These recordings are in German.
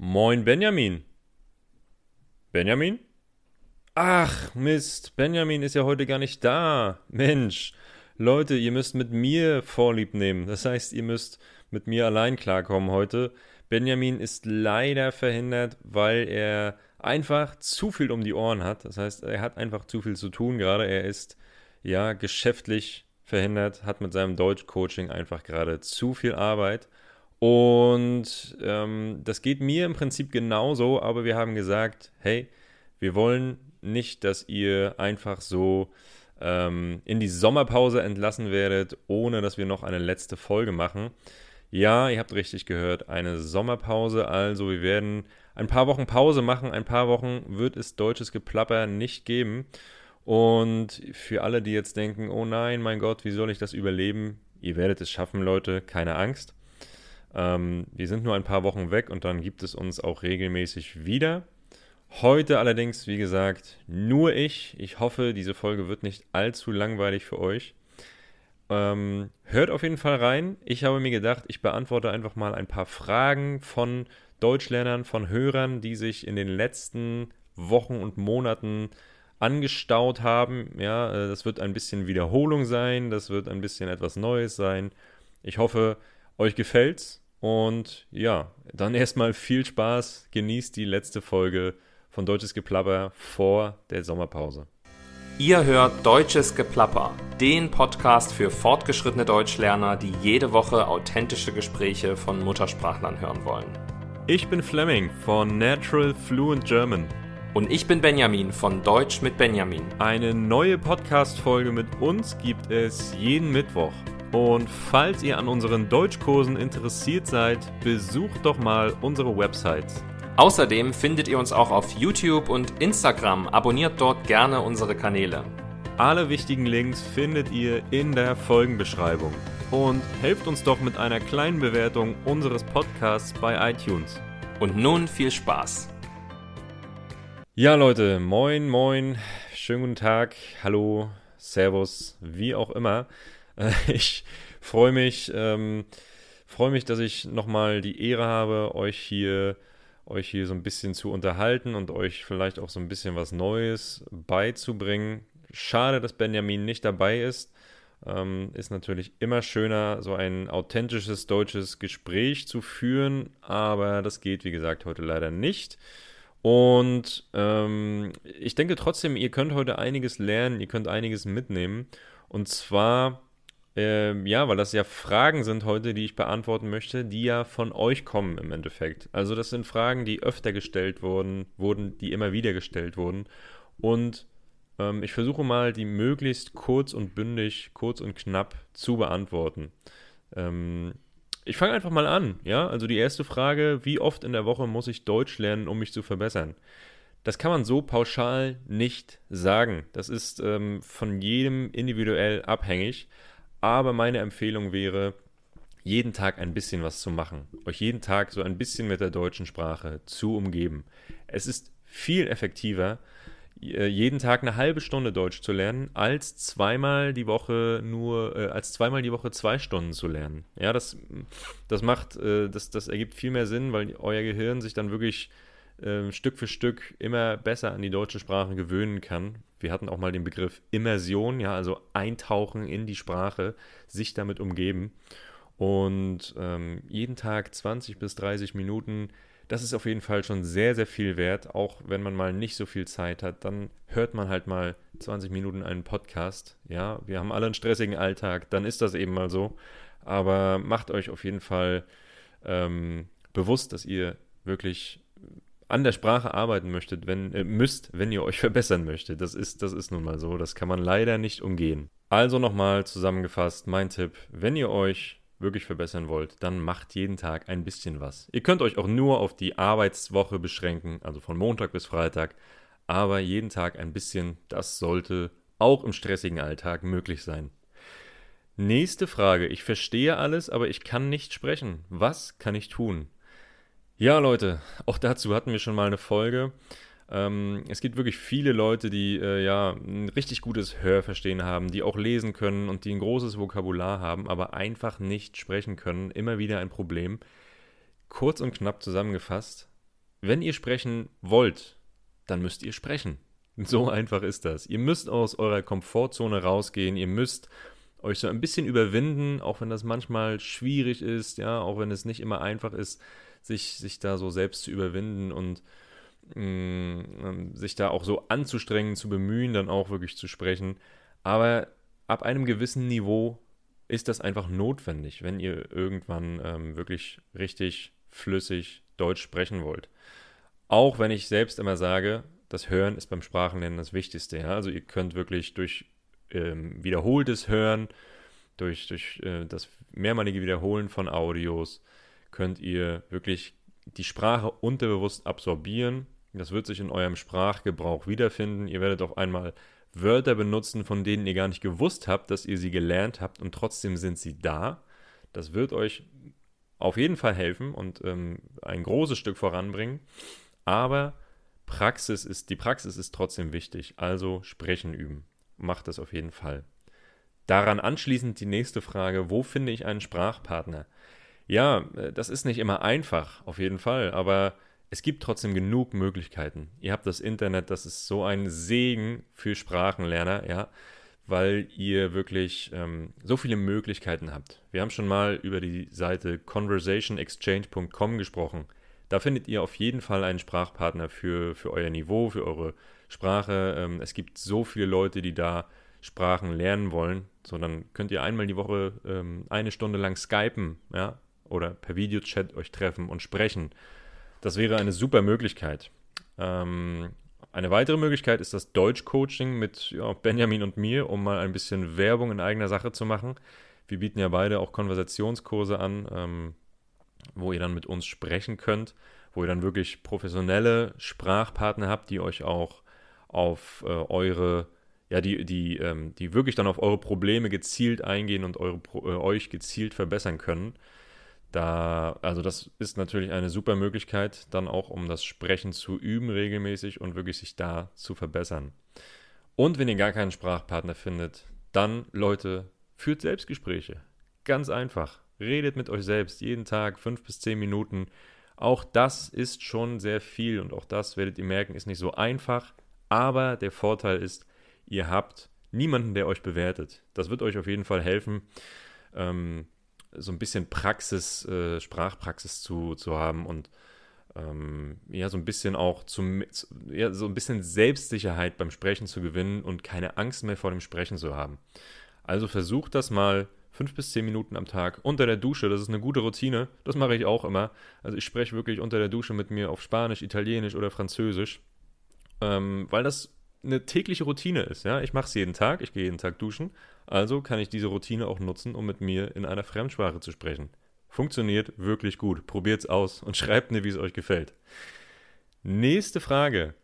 Moin Benjamin. Benjamin? Ach, Mist, Benjamin ist ja heute gar nicht da. Mensch, Leute, ihr müsst mit mir Vorlieb nehmen. Das heißt, ihr müsst mit mir allein klarkommen heute. Benjamin ist leider verhindert, weil er einfach zu viel um die Ohren hat. Das heißt, er hat einfach zu viel zu tun gerade. Er ist ja geschäftlich verhindert, hat mit seinem Deutsch-Coaching einfach gerade zu viel Arbeit. Und ähm, das geht mir im Prinzip genauso, aber wir haben gesagt, hey, wir wollen nicht, dass ihr einfach so ähm, in die Sommerpause entlassen werdet, ohne dass wir noch eine letzte Folge machen. Ja, ihr habt richtig gehört, eine Sommerpause. Also wir werden ein paar Wochen Pause machen. Ein paar Wochen wird es deutsches Geplapper nicht geben. Und für alle, die jetzt denken, oh nein, mein Gott, wie soll ich das überleben? Ihr werdet es schaffen, Leute, keine Angst. Ähm, wir sind nur ein paar Wochen weg und dann gibt es uns auch regelmäßig wieder. Heute allerdings, wie gesagt, nur ich. Ich hoffe, diese Folge wird nicht allzu langweilig für euch. Ähm, hört auf jeden Fall rein. Ich habe mir gedacht, ich beantworte einfach mal ein paar Fragen von Deutschlernern, von Hörern, die sich in den letzten Wochen und Monaten angestaut haben. Ja, äh, das wird ein bisschen Wiederholung sein, das wird ein bisschen etwas Neues sein. Ich hoffe, euch gefällt's. Und ja, dann erstmal viel Spaß. Genießt die letzte Folge von Deutsches Geplapper vor der Sommerpause. Ihr hört Deutsches Geplapper, den Podcast für fortgeschrittene Deutschlerner, die jede Woche authentische Gespräche von Muttersprachlern hören wollen. Ich bin Fleming von Natural Fluent German. Und ich bin Benjamin von Deutsch mit Benjamin. Eine neue Podcast-Folge mit uns gibt es jeden Mittwoch. Und falls ihr an unseren Deutschkursen interessiert seid, besucht doch mal unsere Website Außerdem findet ihr uns auch auf YouTube und Instagram. Abonniert dort gerne unsere Kanäle. Alle wichtigen Links findet ihr in der Folgenbeschreibung. Und helft uns doch mit einer kleinen Bewertung unseres Podcasts bei iTunes. Und nun viel Spaß. Ja, Leute, moin, moin, schönen guten Tag, hallo, Servus, wie auch immer. Ich freue mich, ähm, freue mich, dass ich nochmal die Ehre habe, euch hier euch hier so ein bisschen zu unterhalten und euch vielleicht auch so ein bisschen was Neues beizubringen. Schade, dass Benjamin nicht dabei ist. Ähm, ist natürlich immer schöner, so ein authentisches deutsches Gespräch zu führen, aber das geht, wie gesagt, heute leider nicht. Und ähm, ich denke trotzdem, ihr könnt heute einiges lernen, ihr könnt einiges mitnehmen. Und zwar ähm, ja, weil das ja Fragen sind heute, die ich beantworten möchte, die ja von euch kommen im Endeffekt. Also das sind Fragen, die öfter gestellt wurden, wurden, die immer wieder gestellt wurden. Und ähm, ich versuche mal, die möglichst kurz und bündig, kurz und knapp zu beantworten. Ähm, ich fange einfach mal an, ja. Also die erste Frage: Wie oft in der Woche muss ich Deutsch lernen, um mich zu verbessern? Das kann man so pauschal nicht sagen. Das ist ähm, von jedem individuell abhängig. Aber meine Empfehlung wäre, jeden Tag ein bisschen was zu machen. Euch jeden Tag so ein bisschen mit der deutschen Sprache zu umgeben. Es ist viel effektiver, äh, jeden Tag eine halbe Stunde Deutsch zu lernen, als zweimal die Woche nur, äh, als zweimal die Woche zwei Stunden zu lernen. Ja, das, das macht, äh, das, das ergibt viel mehr Sinn, weil euer Gehirn sich dann wirklich äh, Stück für Stück immer besser an die deutsche Sprache gewöhnen kann. Wir hatten auch mal den Begriff Immersion, ja, also eintauchen in die Sprache, sich damit umgeben. Und ähm, jeden Tag 20 bis 30 Minuten, das ist auf jeden Fall schon sehr, sehr viel wert. Auch wenn man mal nicht so viel Zeit hat, dann hört man halt mal 20 Minuten einen Podcast. Ja, wir haben alle einen stressigen Alltag, dann ist das eben mal so. Aber macht euch auf jeden Fall ähm, bewusst, dass ihr wirklich an der Sprache arbeiten möchtet, wenn, äh, müsst, wenn ihr euch verbessern möchtet. Das ist, das ist nun mal so. Das kann man leider nicht umgehen. Also nochmal zusammengefasst, mein Tipp, wenn ihr euch wirklich verbessern wollt, dann macht jeden Tag ein bisschen was. Ihr könnt euch auch nur auf die Arbeitswoche beschränken, also von Montag bis Freitag, aber jeden Tag ein bisschen, das sollte auch im stressigen Alltag möglich sein. Nächste Frage. Ich verstehe alles, aber ich kann nicht sprechen. Was kann ich tun? Ja, Leute, auch dazu hatten wir schon mal eine Folge. Ähm, es gibt wirklich viele Leute, die äh, ja ein richtig gutes Hörverstehen haben, die auch lesen können und die ein großes Vokabular haben, aber einfach nicht sprechen können. Immer wieder ein Problem. Kurz und knapp zusammengefasst, wenn ihr sprechen wollt, dann müsst ihr sprechen. So einfach ist das. Ihr müsst aus eurer Komfortzone rausgehen, ihr müsst euch so ein bisschen überwinden, auch wenn das manchmal schwierig ist, ja, auch wenn es nicht immer einfach ist, sich, sich da so selbst zu überwinden und mh, mm, sich da auch so anzustrengen, zu bemühen, dann auch wirklich zu sprechen. Aber ab einem gewissen Niveau ist das einfach notwendig, wenn ihr irgendwann ähm, wirklich richtig flüssig Deutsch sprechen wollt. Auch wenn ich selbst immer sage, das Hören ist beim Sprachenlernen das Wichtigste. Ja? Also ihr könnt wirklich durch ähm, wiederholtes Hören, durch, durch äh, das mehrmalige Wiederholen von Audios, könnt ihr wirklich die Sprache unterbewusst absorbieren. Das wird sich in eurem Sprachgebrauch wiederfinden. Ihr werdet auf einmal Wörter benutzen, von denen ihr gar nicht gewusst habt, dass ihr sie gelernt habt und trotzdem sind sie da. Das wird euch auf jeden Fall helfen und ähm, ein großes Stück voranbringen. Aber Praxis ist, die Praxis ist trotzdem wichtig. Also sprechen üben. Macht das auf jeden Fall. Daran anschließend die nächste Frage: Wo finde ich einen Sprachpartner? Ja, äh, das ist nicht immer einfach, auf jeden Fall, aber es gibt trotzdem genug Möglichkeiten. Ihr habt das Internet, das ist so ein Segen für Sprachenlerner, ja, weil ihr wirklich ähm, so viele Möglichkeiten habt. Wir haben schon mal über die Seite conversationexchange.com gesprochen. Da findet ihr auf jeden Fall einen Sprachpartner für, für euer Niveau, für eure Sprache. Ähm, es gibt so viele Leute, die da Sprachen lernen wollen. So, dann könnt ihr einmal die Woche ähm, eine Stunde lang skypen, ja, oder per Videochat euch treffen und sprechen. Das wäre eine super Möglichkeit. Ähm, eine weitere Möglichkeit ist das Deutsch-Coaching mit ja, Benjamin und mir, um mal ein bisschen Werbung in eigener Sache zu machen. Wir bieten ja beide auch Konversationskurse an, ähm, wo ihr dann mit uns sprechen könnt, wo ihr dann wirklich professionelle Sprachpartner habt, die euch auch auf äh, eure, ja, die, die, ähm, die wirklich dann auf eure Probleme gezielt eingehen und eure, äh, euch gezielt verbessern können. Da, also das ist natürlich eine super Möglichkeit, dann auch um das Sprechen zu üben regelmäßig und wirklich sich da zu verbessern. Und wenn ihr gar keinen Sprachpartner findet, dann Leute, führt Selbstgespräche. Ganz einfach. Redet mit euch selbst jeden Tag fünf bis zehn Minuten. Auch das ist schon sehr viel und auch das werdet ihr merken, ist nicht so einfach. Aber der Vorteil ist, ihr habt niemanden, der euch bewertet. Das wird euch auf jeden Fall helfen. Ähm, so ein bisschen Praxis, äh, Sprachpraxis zu, zu haben und ähm, ja, so ein bisschen auch zum, ja, so ein bisschen Selbstsicherheit beim Sprechen zu gewinnen und keine Angst mehr vor dem Sprechen zu haben. Also versucht das mal fünf bis zehn Minuten am Tag unter der Dusche. Das ist eine gute Routine. Das mache ich auch immer. Also ich spreche wirklich unter der Dusche mit mir auf Spanisch, Italienisch oder Französisch, ähm, weil das eine tägliche Routine ist. Ja? Ich mache es jeden Tag, ich gehe jeden Tag duschen, also kann ich diese Routine auch nutzen, um mit mir in einer Fremdsprache zu sprechen. Funktioniert wirklich gut. Probiert's aus und schreibt mir, wie es euch gefällt. Nächste Frage.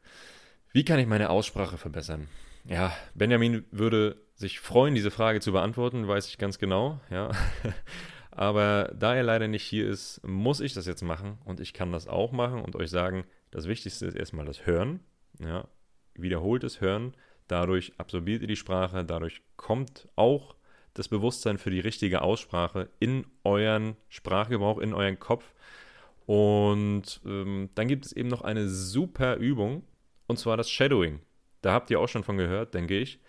Wie kann ich meine Aussprache verbessern? Ja, Benjamin würde sich freuen, diese Frage zu beantworten, weiß ich ganz genau, ja. Aber da er leider nicht hier ist, muss ich das jetzt machen und ich kann das auch machen und euch sagen, das Wichtigste ist erstmal das Hören, ja, wiederholtes Hören. Dadurch absorbiert ihr die Sprache, dadurch kommt auch das Bewusstsein für die richtige Aussprache in euren Sprachgebrauch, in euren Kopf. Und ähm, dann gibt es eben noch eine super Übung, und zwar das Shadowing. Da habt ihr auch schon von gehört, denke ich.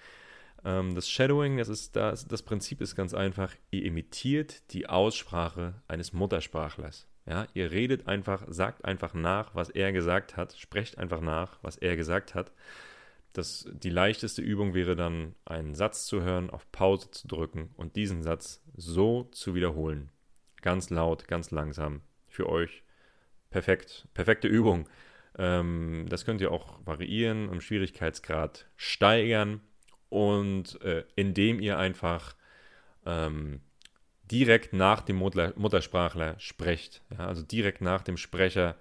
Ähm, das Shadowing, das, ist das, das Prinzip ist ganz einfach, ihr imitiert die Aussprache eines Muttersprachlers. Ja, ihr redet einfach, sagt einfach nach, was er gesagt hat, sprecht einfach nach, was er gesagt hat. Das, die leichteste Übung wäre dann, einen Satz zu hören, auf Pause zu drücken und diesen Satz so zu wiederholen. Ganz laut, ganz langsam. Für euch perfekt, perfekte Übung. Ähm, das könnt ihr auch variieren, im Schwierigkeitsgrad steigern und äh, indem ihr einfach ähm, direkt nach dem Muttersprachler sprecht. Ja, also direkt nach dem Sprecher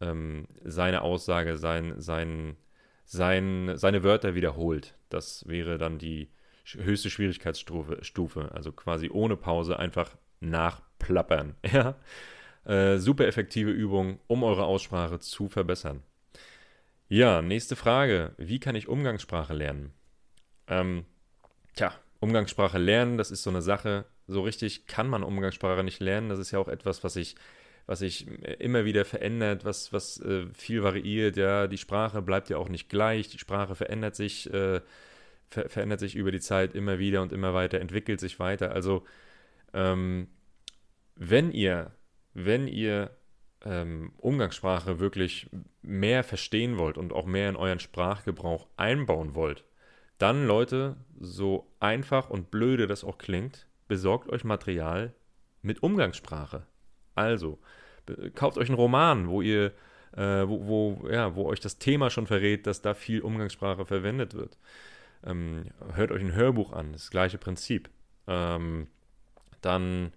ähm, seine Aussage, sein, sein, sein, seine Wörter wiederholt. Das wäre dann die höchste Schwierigkeitsstufe, Stufe, also quasi ohne Pause einfach nachplappern. Ja? Äh, super effektive Übung, um eure Aussprache zu verbessern. Ja, nächste Frage. Wie kann ich Umgangssprache lernen? Ähm, tja, Umgangssprache lernen, das ist so eine Sache, so richtig kann man Umgangssprache nicht lernen. Das ist ja auch etwas, was ich was sich immer wieder verändert, was, was äh, viel variiert. Ja, die Sprache bleibt ja auch nicht gleich. Die Sprache verändert sich, äh, ver verändert sich über die Zeit immer wieder und immer weiter, entwickelt sich weiter. Also ähm, wenn ihr, wenn ihr ähm, Umgangssprache wirklich mehr verstehen wollt und auch mehr in euren Sprachgebrauch einbauen wollt, dann Leute, so einfach und blöde das auch klingt, besorgt euch Material mit Umgangssprache. Also, kauft euch einen Roman, wo ihr, äh, wo, wo, ja, wo euch das Thema schon verrät, dass da viel Umgangssprache verwendet wird. Ähm, hört euch ein Hörbuch an, das gleiche Prinzip. Ähm, dann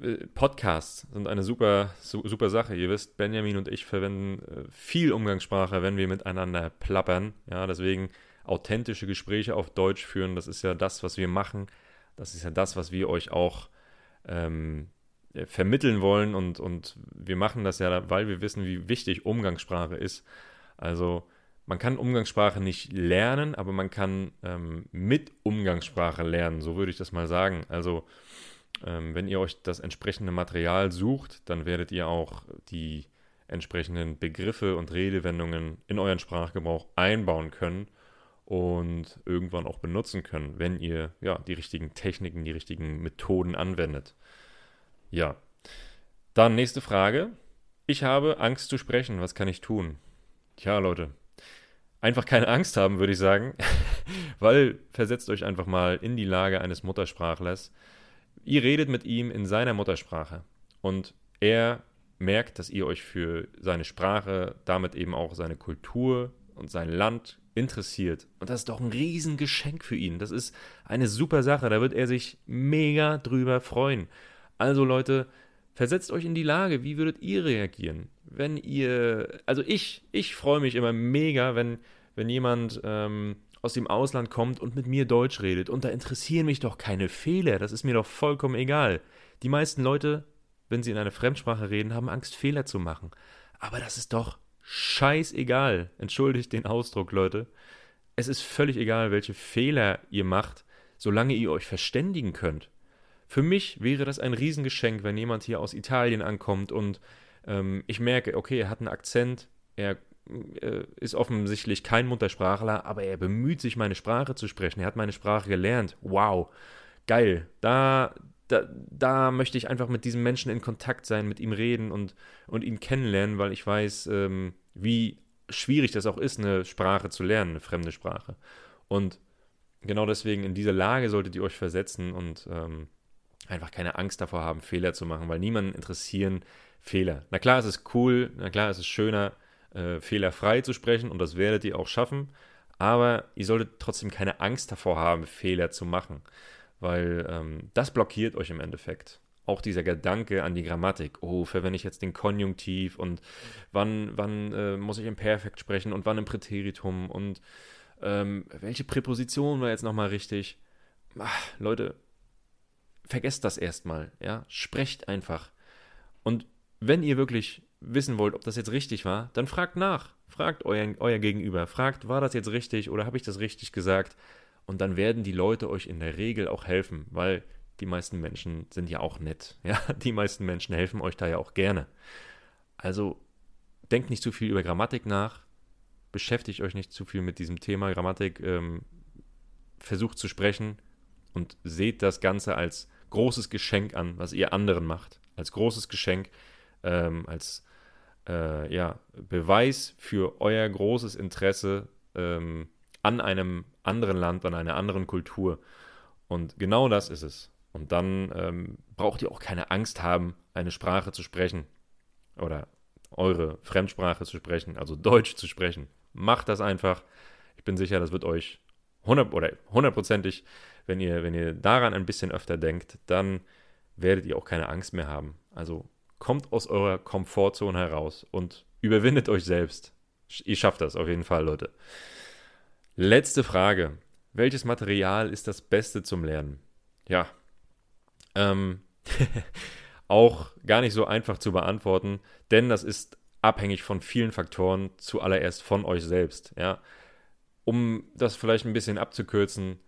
äh, Podcasts sind eine super, super Sache. Ihr wisst, Benjamin und ich verwenden äh, viel Umgangssprache, wenn wir miteinander plappern. Ja, deswegen authentische Gespräche auf Deutsch führen, das ist ja das, was wir machen. Das ist ja das, was wir euch auch ähm, äh, vermitteln wollen und, und wir machen das ja, weil wir wissen, wie wichtig Umgangssprache ist. Also man kann Umgangssprache nicht lernen, aber man kann ähm, mit Umgangssprache lernen, so würde ich das mal sagen. Also ähm, wenn ihr euch das entsprechende Material sucht, dann werdet ihr auch die entsprechenden Begriffe und Redewendungen in euren Sprachgebrauch einbauen können und irgendwann auch benutzen können, wenn ihr ja die richtigen Techniken, die richtigen Methoden anwendet. Ja. Dann nächste Frage. Ich habe Angst zu sprechen. Was kann ich tun? Tja, Leute. Einfach keine Angst haben, würde ich sagen. Weil versetzt euch einfach mal in die Lage eines Muttersprachlers. Ihr redet mit ihm in seiner Muttersprache. Und er merkt, dass ihr euch für seine Sprache, damit eben auch seine Kultur und sein Land interessiert. Und das ist doch ein Riesengeschenk für ihn. Das ist eine super Sache. Da wird er sich mega drüber freuen. Also Leute, versetzt euch in die Lage, wie würdet ihr reagieren? Wenn ihr, also ich, ich freue mich immer mega, wenn, wenn jemand ähm, aus dem Ausland kommt und mit mir Deutsch redet. Und da interessieren mich doch keine Fehler. Das ist mir doch vollkommen egal. Die meisten Leute, wenn sie in einer Fremdsprache reden, haben Angst, Fehler zu machen. Aber das ist doch scheißegal. Entschuldigt den Ausdruck, Leute. Es ist völlig egal, welche Fehler ihr macht, solange ihr euch verständigen könnt. Für mich wäre das ein Riesengeschenk, wenn jemand hier aus Italien ankommt und ähm, ich merke, okay, er hat einen Akzent, er äh, ist offensichtlich kein Muttersprachler, aber er bemüht sich, meine Sprache zu sprechen. Er hat meine Sprache gelernt. Wow, geil. Da, da, da möchte ich einfach mit diesem Menschen in Kontakt sein, mit ihm reden und, und ihn kennenlernen, weil ich weiß, ähm, wie schwierig das auch ist, eine Sprache zu lernen, eine fremde Sprache. Und genau deswegen in diese Lage solltet ihr euch versetzen und ähm, einfach keine Angst davor haben, Fehler zu machen, weil niemanden interessieren Fehler. Na klar, es ist cool, na klar, es ist schöner, äh, fehlerfrei zu sprechen und das werdet ihr auch schaffen, aber ihr solltet trotzdem keine Angst davor haben, Fehler zu machen, weil ähm, das blockiert euch im Endeffekt. Auch dieser Gedanke an die Grammatik. Oh, verwende ich jetzt den Konjunktiv und wann, wann äh, muss ich im Perfekt sprechen und wann im Präteritum und ähm, welche Präposition war jetzt nochmal richtig? Ach, Leute, vergesst das erstmal, ja, sprecht einfach. Und wenn ihr wirklich wissen wollt, ob das jetzt richtig war, dann fragt nach. Fragt euer, euer Gegenüber. Fragt, war das jetzt richtig oder habe ich das richtig gesagt? Und dann werden die Leute euch in der Regel auch helfen, weil die meisten Menschen sind ja auch nett. Ja, die meisten Menschen helfen euch da ja auch gerne. Also denkt nicht zu viel über Grammatik nach, beschäftigt euch nicht zu viel mit diesem Thema Grammatik, ähm, versucht zu sprechen und seht das Ganze als großes Geschenk an, was ihr anderen macht. Als großes Geschenk, ähm, als äh, ja, Beweis für euer großes Interesse ähm, an einem anderen Land, an einer anderen Kultur. Und genau das ist es. Und dann ähm, braucht ihr auch keine Angst haben, eine Sprache zu sprechen oder eure Fremdsprache zu sprechen, also Deutsch zu sprechen. Macht das einfach. Ich bin sicher, das wird euch 100 oder hundertprozentig wenn ihr, wenn ihr daran ein bisschen öfter denkt, dann werdet ihr auch keine Angst mehr haben. Also kommt aus eurer Komfortzone heraus und überwindet euch selbst. Ihr schafft das auf jeden Fall, Leute. Letzte Frage. Welches Material ist das Beste zum Lernen? Ja. Ähm, auch gar nicht so einfach zu beantworten, denn das ist abhängig von vielen Faktoren, zuallererst von euch selbst. Ja. Um das vielleicht ein bisschen abzukürzen,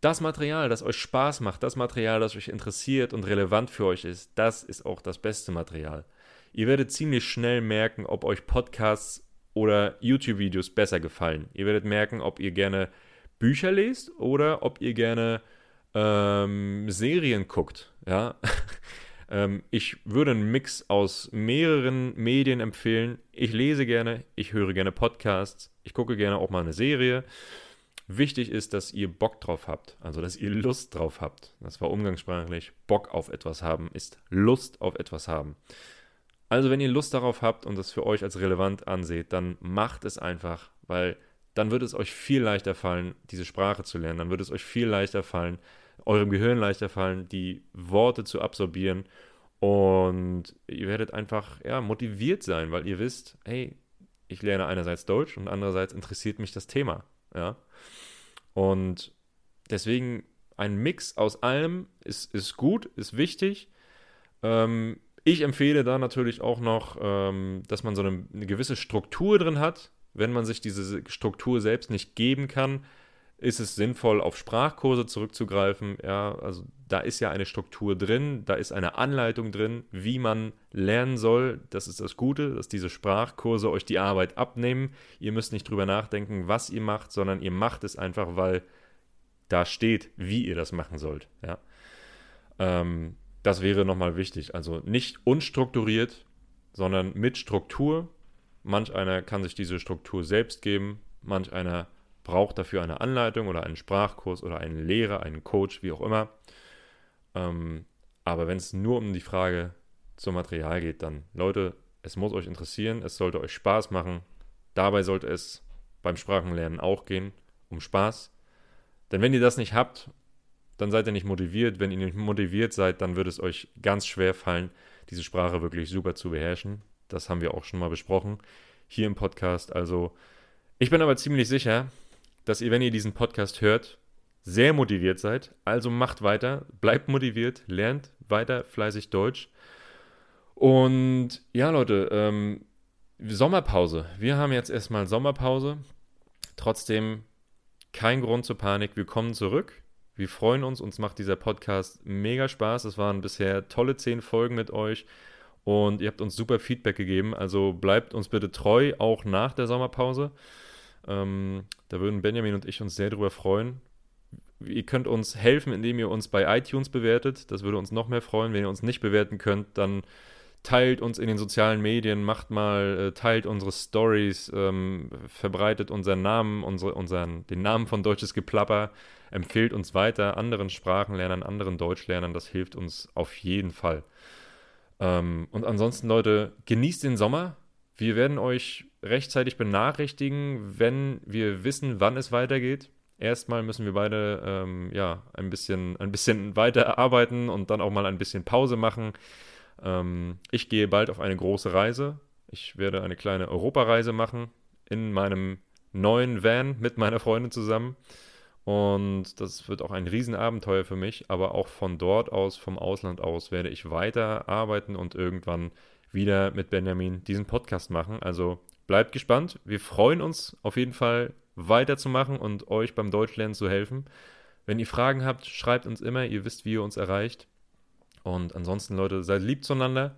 das Material, das euch Spaß macht, das Material, das euch interessiert und relevant für euch ist, das ist auch das beste Material. ihr werdet ziemlich schnell merken, ob euch Podcasts oder YouTube-Videos besser gefallen. Ihr werdet merken, ob ihr gerne Bücher lest oder ob ihr gerne ähm, Serien guckt. Ja? ähm, ich würde einen Mix aus mehreren Medien empfehlen. Ich lese gerne, ich höre gerne Podcasts, ich gucke gerne auch mal eine Serie. Wichtig ist, dass ihr Bock drauf habt, also dass ihr Lust drauf habt. Das war umgangssprachlich. Bock auf etwas haben ist Lust auf etwas haben. Also wenn ihr Lust darauf habt und das für euch als relevant anseht, dann macht es einfach, weil dann wird es euch viel leichter fallen, diese Sprache zu lernen. Dann wird es euch viel leichter fallen, eurem Gehirn leichter fallen, die Worte zu absorbieren. Und ihr werdet einfach ja, motiviert sein, weil ihr wisst, hey, ich lerne einerseits Deutsch und andererseits interessiert mich das Thema. Ja? Und deswegen ein Mix aus allem ist, ist gut, ist wichtig. Ähm, ich empfehle da natürlich auch noch, ähm, dass man so eine, eine, gewisse Struktur drin hat. Wenn man sich diese Struktur selbst nicht geben kann, ist es sinnvoll, auf Sprachkurse zurückzugreifen. Ja, also da ist ja eine Struktur drin, da ist eine Anleitung drin, wie man lernen soll. Das ist das Gute, dass diese Sprachkurse euch die Arbeit abnehmen. Ihr müsst nicht drüber nachdenken, was ihr macht, sondern ihr macht es einfach, weil da steht, wie ihr das machen sollt. Ja. Ähm, das wäre nochmal wichtig. Also nicht unstrukturiert, sondern mit Struktur. Manch einer kann sich diese Struktur selbst geben, manch einer braucht dafür eine Anleitung oder einen Sprachkurs oder einen Lehrer, einen Coach, wie auch immer. Ähm, aber wenn es nur um die Frage zum Material geht, dann Leute, es muss euch interessieren, es sollte euch Spaß machen. Dabei sollte es beim Sprachenlernen auch gehen, um Spaß. Denn wenn ihr das nicht habt, dann seid ihr nicht motiviert. Wenn ihr nicht motiviert seid, dann wird es euch ganz schwer fallen, diese Sprache wirklich super zu beherrschen. Das haben wir auch schon mal besprochen hier im Podcast. Also ich bin aber ziemlich sicher, dass ihr, wenn ihr diesen Podcast hört, sehr motiviert seid. Also macht weiter, bleibt motiviert, lernt weiter fleißig Deutsch. Und ja, Leute, ähm, Sommerpause. Wir haben jetzt erstmal Sommerpause. Trotzdem kein Grund zur Panik. Wir kommen zurück. Wir freuen uns. Uns macht dieser Podcast mega Spaß. Es waren bisher tolle zehn Folgen mit euch. Und ihr habt uns super Feedback gegeben. Also bleibt uns bitte treu, auch nach der Sommerpause. Ähm, da würden Benjamin und ich uns sehr darüber freuen. Ihr könnt uns helfen, indem ihr uns bei iTunes bewertet. Das würde uns noch mehr freuen. Wenn ihr uns nicht bewerten könnt, dann teilt uns in den sozialen Medien, macht mal, äh, teilt unsere Stories, ähm, verbreitet unseren Namen, unsere, unseren, den Namen von Deutsches Geplapper, empfiehlt uns weiter anderen Sprachenlernern, anderen Deutschlernern. Das hilft uns auf jeden Fall. Ähm, und ansonsten, Leute, genießt den Sommer. Wir werden euch rechtzeitig benachrichtigen, wenn wir wissen, wann es weitergeht. Erstmal müssen wir beide ähm, ja, ein, bisschen, ein bisschen weiter arbeiten und dann auch mal ein bisschen Pause machen. Ähm, ich gehe bald auf eine große Reise. Ich werde eine kleine Europareise machen in meinem neuen Van mit meiner Freundin zusammen. Und das wird auch ein Riesenabenteuer für mich. Aber auch von dort aus, vom Ausland aus, werde ich weiter arbeiten und irgendwann wieder mit Benjamin diesen Podcast machen. Also bleibt gespannt. Wir freuen uns auf jeden Fall weiterzumachen und euch beim Deutschlernen zu helfen. Wenn ihr Fragen habt, schreibt uns immer. Ihr wisst, wie ihr uns erreicht. Und ansonsten, Leute, seid lieb zueinander.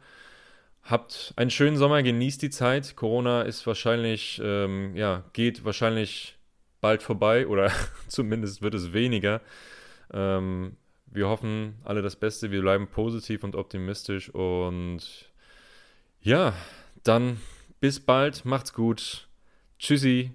Habt einen schönen Sommer, genießt die Zeit. Corona ist wahrscheinlich, ähm, ja, geht wahrscheinlich bald vorbei oder zumindest wird es weniger. Ähm, wir hoffen alle das Beste, wir bleiben positiv und optimistisch und ja, dann bis bald, macht's gut. Tschüssi.